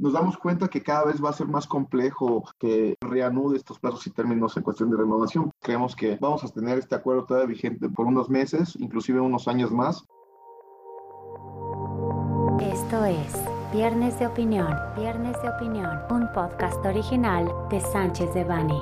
nos damos cuenta que cada vez va a ser más complejo que reanude estos plazos y términos en cuestión de renovación. Creemos que vamos a tener este acuerdo todavía vigente por unos meses, inclusive unos años más. Esto es Viernes de Opinión, Viernes de Opinión, un podcast original de Sánchez de Bani.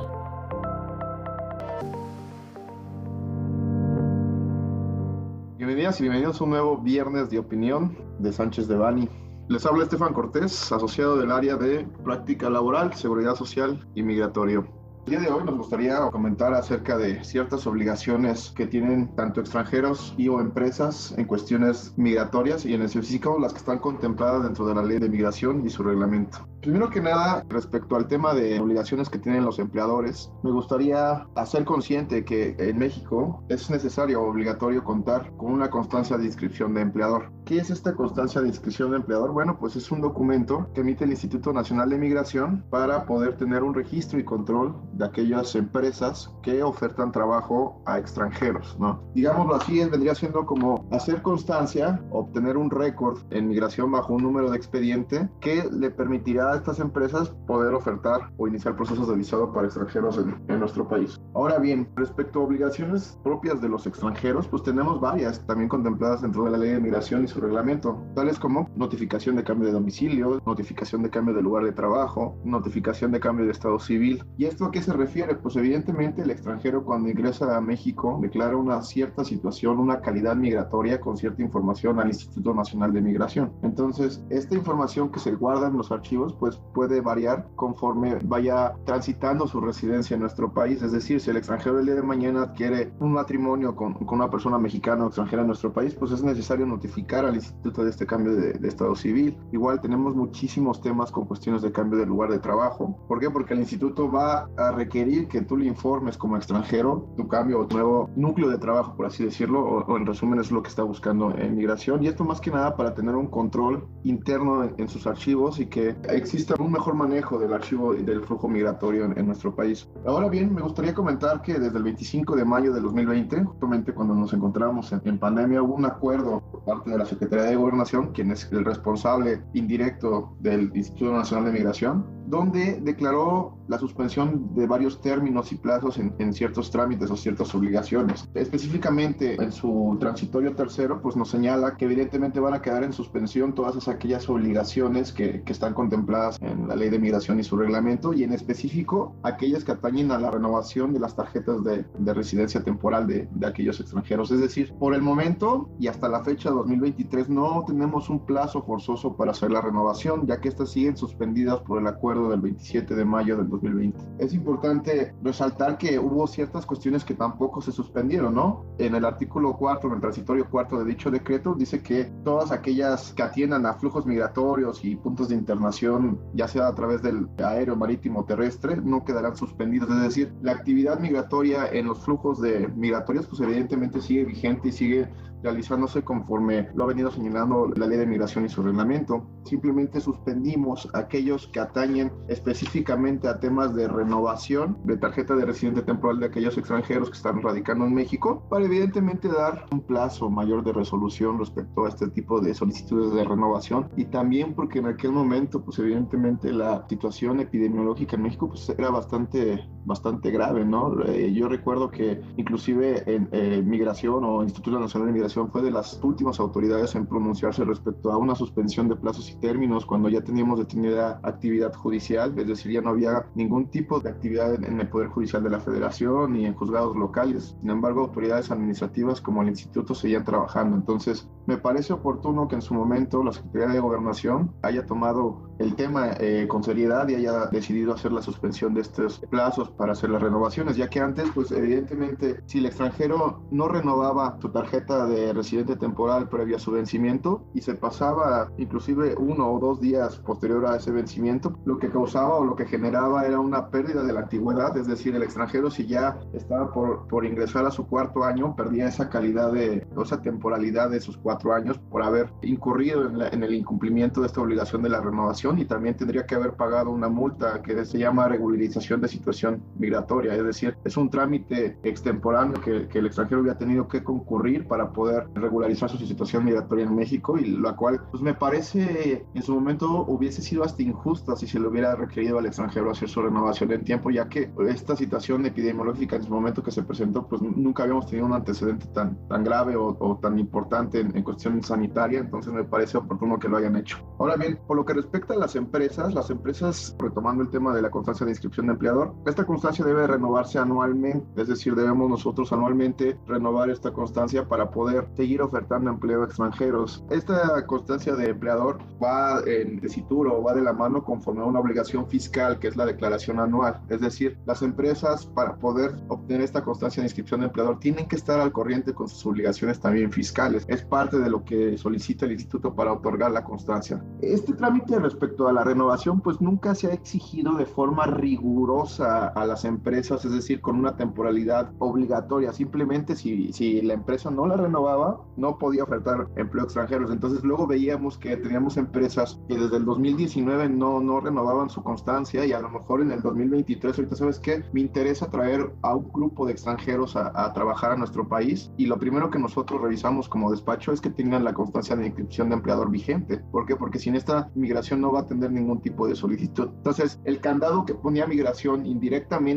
Bienvenidas y bienvenidos a un nuevo Viernes de Opinión de Sánchez de Bani. Les habla Estefan Cortés, asociado del área de práctica laboral, seguridad social y migratorio. El día de hoy nos gustaría comentar acerca de ciertas obligaciones que tienen tanto extranjeros y o empresas en cuestiones migratorias y en específico las que están contempladas dentro de la ley de migración y su reglamento. Primero que nada, respecto al tema de obligaciones que tienen los empleadores, me gustaría hacer consciente que en México es necesario o obligatorio contar con una constancia de inscripción de empleador. ¿Qué es esta constancia de inscripción de empleador? Bueno, pues es un documento que emite el Instituto Nacional de Migración para poder tener un registro y control de aquellas empresas que ofertan trabajo a extranjeros, ¿no? Digámoslo así, vendría siendo como hacer constancia, obtener un récord en migración bajo un número de expediente que le permitirá a estas empresas poder ofertar o iniciar procesos de visado para extranjeros en, en nuestro país. Ahora bien, respecto a obligaciones propias de los extranjeros, pues tenemos varias también contempladas dentro de la ley de migración y su reglamento, tales como notificación de cambio de domicilio, notificación de cambio de lugar de trabajo, notificación de cambio de estado civil. ¿Y esto a qué se refiere? Pues evidentemente el extranjero cuando ingresa a México declara una cierta situación, una calidad migratoria con cierta información al Instituto Nacional de Migración. Entonces, esta información que se guarda en los archivos pues puede variar conforme vaya transitando su residencia en nuestro país. Es decir, si el extranjero el día de mañana adquiere un matrimonio con, con una persona mexicana o extranjera en nuestro país, pues es necesario notificar al instituto de este cambio de, estado civil. Igual tenemos muchísimos temas con cuestiones de cambio de lugar de trabajo. ¿Por qué? Porque el instituto va a requerir que tú le informes como extranjero tu cambio o tu nuevo núcleo de trabajo, por así decirlo, o, o en resumen es lo que está buscando en migración. Y esto más que nada para tener un control interno en, en sus archivos y que exista un mejor manejo del archivo y del flujo migratorio en, en, nuestro país. Ahora bien, me gustaría comentar que desde el 25 de mayo de 2020, justamente cuando nos encontramos en, en pandemia, hubo un acuerdo por parte de la Secretaría de Gobernación, quien es el responsable indirecto del Instituto Nacional de Migración, donde declaró la suspensión de varios términos y plazos en, ciertos trámites o ciertas obligaciones. Específicamente en su transitorio tercero, pues nos señala que evidentemente van a quedar en suspensión todas aquellas obligaciones que, están contempladas en la ley de migración y su reglamento y en específico aquellas que atañen a la renovación de las tarjetas de, de residencia temporal de, de aquellos extranjeros. Es decir, por el momento y hasta la fecha 2023 no tenemos un plazo forzoso para hacer la renovación, ya que estas siguen suspendidas por el acuerdo del 27 de mayo del 2020. Es importante resaltar que hubo ciertas cuestiones que tampoco se suspendieron, ¿no? En el artículo 4, en el transitorio cuarto de dicho decreto, dice que todas aquellas que atiendan a flujos migratorios y puntos de internación, ya sea a través del aéreo, marítimo, terrestre, no quedarán suspendidos. Es decir, la actividad migratoria en los flujos de migratorios, pues evidentemente sigue vigente y sigue realizándose conforme lo ha venido señalando la ley de migración y su reglamento. Simplemente suspendimos aquellos que atañen específicamente a temas de renovación de tarjeta de residente temporal de aquellos extranjeros que están radicando en México para evidentemente dar un plazo mayor de resolución respecto a este tipo de solicitudes de renovación. Y también porque en aquel momento pues evidentemente la situación epidemiológica en México pues era bastante bastante grave, ¿no? Eh, yo recuerdo que inclusive en eh, migración o Instituto Nacional de Migración fue de las últimas autoridades en pronunciarse respecto a una suspensión de plazos y términos cuando ya teníamos detenida actividad judicial, es decir, ya no había ningún tipo de actividad en, el Poder Judicial de la Federación ni en juzgados locales. Sin embargo, autoridades administrativas como el Instituto seguían trabajando. Entonces, me parece oportuno que en su momento la Secretaría de Gobernación haya tomado el tema eh, con seriedad y haya decidido hacer la suspensión de estos plazos para hacer las renovaciones, ya que antes, pues evidentemente, si el extranjero no renovaba su tarjeta de residente temporal previa a su vencimiento y se pasaba inclusive uno o dos días posterior a ese vencimiento, lo que causaba o lo que generaba era una pérdida de la antigüedad, es decir, el extranjero si ya estaba por, por ingresar a su cuarto año, perdía esa calidad de, o esa temporalidad de sus cuatro años por haber incurrido en, la, en el incumplimiento de esta obligación de la renovación y también tendría que haber pagado una multa que se llama regularización de situación migratoria, es decir, es un trámite extemporáneo que, el extranjero había tenido que concurrir para poder regularizar su situación migratoria en México y la cual pues me parece en su momento hubiese sido hasta injusta si se le hubiera requerido al extranjero hacer su renovación en tiempo, ya que esta situación epidemiológica en su momento que se presentó, pues nunca habíamos tenido un antecedente tan, tan grave o, o tan importante en, en cuestión sanitaria, entonces me parece oportuno que lo hayan hecho. Ahora bien, por lo que respecta a las empresas, las empresas, retomando el tema de la constancia de inscripción de empleador, esta constancia debe renovarse anualmente, es decir, debemos nosotros anualmente renovar esta constancia para poder seguir ofertando empleo a extranjeros. Esta constancia de empleador va en tesitura o va de la mano conforme a una obligación fiscal que es la declaración anual, es decir, las empresas para poder obtener esta constancia de inscripción de empleador tienen que estar al corriente con sus obligaciones también fiscales. Es parte de lo que solicita el instituto para otorgar la constancia. Este trámite respecto a la renovación pues nunca se ha exigido de forma rigurosa a las empresas, es decir, con una temporalidad obligatoria. Simplemente si, si la empresa no la renovaba, no podía ofertar empleo extranjeros. Entonces luego veíamos que teníamos empresas que desde el 2019 no, no renovaban su constancia y a lo mejor en el 2023, ahorita sabes qué, me interesa traer a un grupo de extranjeros a, a trabajar a nuestro país y lo primero que nosotros revisamos como despacho es que tengan la constancia de inscripción de empleador vigente. ¿Por qué? Porque sin esta migración no va a tener ningún tipo de solicitud. Entonces, el candado que ponía migración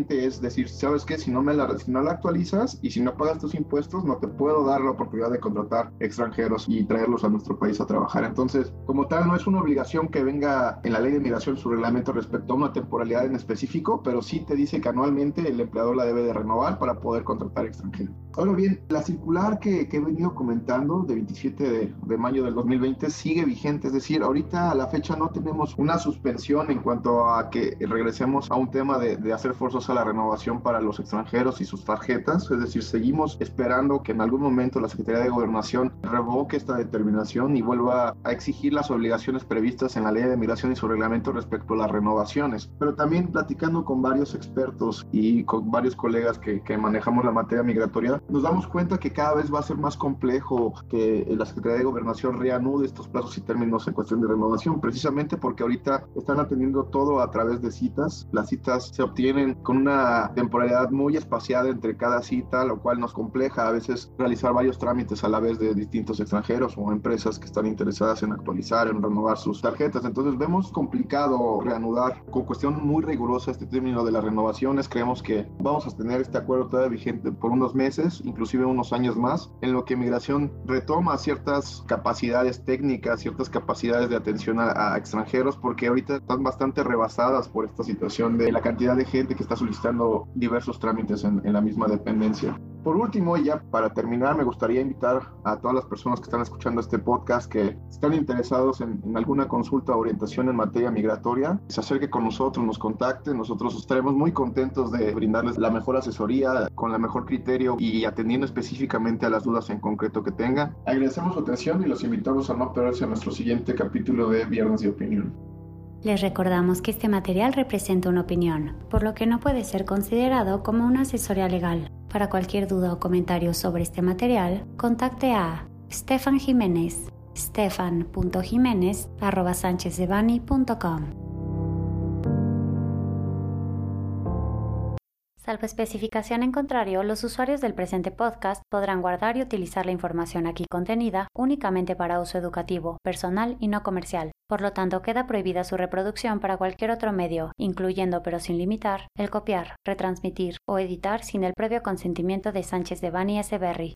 es decir, ¿sabes qué? Si no, me la, si no la actualizas y si no pagas tus impuestos, no te puedo dar la oportunidad de contratar extranjeros y traerlos a nuestro país a trabajar. Entonces, como tal, no es una obligación que venga en la ley de migración su reglamento respecto a una temporalidad en específico, pero sí te dice que anualmente el empleador la debe de renovar para poder contratar extranjeros. Ahora bien, la circular que, he venido comentando de 27 de, mayo del 2020 sigue vigente, es decir, ahorita a la fecha no tenemos una suspensión en cuanto a que regresemos a un tema de hacer forzosa la renovación para los extranjeros y sus tarjetas, es decir, seguimos esperando que en algún momento la Secretaría de Gobernación revoque esta determinación y vuelva a exigir las obligaciones previstas en la ley de migración y su reglamento respecto a las renovaciones. Pero también platicando con varios expertos y con varios colegas que, que manejamos la materia migratoria, nos damos cuenta que cada vez va a ser más complejo que la Secretaría de Gobernación reanude estos plazos y términos en cuestión de renovación, precisamente porque ahorita están atendiendo todo a través de citas. Las citas se obtienen con una temporalidad muy espaciada entre cada cita, lo cual nos compleja a veces realizar varios trámites a la vez de distintos extranjeros o empresas que están interesadas en actualizar, en renovar sus tarjetas. Entonces vemos complicado reanudar con cuestión muy rigurosa este término de las renovaciones. Creemos que vamos a tener este acuerdo todavía vigente por unos meses inclusive unos años más, en lo que migración retoma ciertas capacidades técnicas, ciertas capacidades de atención a, a, extranjeros, porque ahorita están bastante rebasadas por esta situación de la cantidad de gente que está solicitando diversos trámites en, en la misma dependencia. Por último, y ya para terminar, me gustaría invitar a todas las personas que están escuchando este podcast que están interesados en, en alguna consulta o orientación en materia migratoria, se acerque con nosotros, nos contacte, nosotros estaremos muy contentos de brindarles la mejor asesoría con la mejor criterio y atendiendo específicamente a las dudas en concreto que tengan. Agradecemos su atención y los invitamos a no perderse a nuestro siguiente capítulo de Viernes de Opinión. Les recordamos que este material representa una opinión, por lo que no puede ser considerado como una asesoría legal. Para cualquier duda o comentario sobre este material, contacte a Stefan Jiménez, stefan.jiménez.com. Salvo especificación en contrario, los usuarios del presente podcast podrán guardar y utilizar la información aquí contenida únicamente para uso educativo, personal y no comercial. Por lo tanto, queda prohibida su reproducción para cualquier otro medio, incluyendo pero sin limitar, el copiar, retransmitir o editar sin el previo consentimiento de Sánchez de Bani S. Berry.